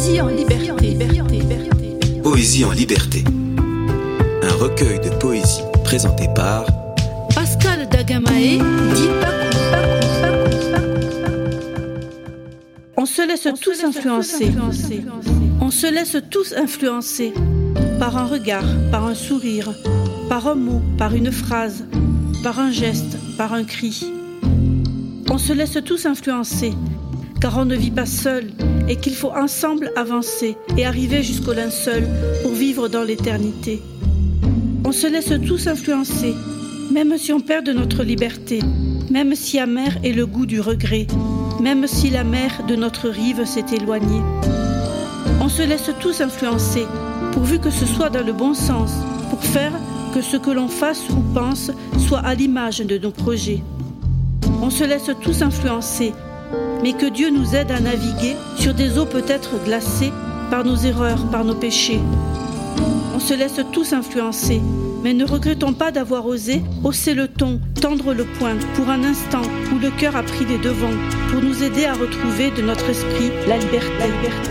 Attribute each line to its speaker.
Speaker 1: Poésie en liberté.
Speaker 2: Poésie en liberté. Un recueil de poésie présenté par
Speaker 1: Pascal Dagamae dit
Speaker 3: On se laisse tous influencer. On se laisse tous influencer par un regard, par un sourire, par un mot, par une phrase, par un geste, par un cri. On se laisse tous influencer, car on ne vit pas seul et qu'il faut ensemble avancer et arriver jusqu'au linceul pour vivre dans l'éternité. On se laisse tous influencer, même si on perd notre liberté, même si amer est le goût du regret, même si la mer de notre rive s'est éloignée. On se laisse tous influencer, pourvu que ce soit dans le bon sens, pour faire que ce que l'on fasse ou pense soit à l'image de nos projets. On se laisse tous influencer, mais que Dieu nous aide à naviguer sur des eaux peut-être glacées par nos erreurs, par nos péchés. On se laisse tous influencer, mais ne regrettons pas d'avoir osé hausser le ton, tendre le poing, pour un instant où le cœur a pris les devants, pour nous aider à retrouver de notre esprit la liberté. La liberté.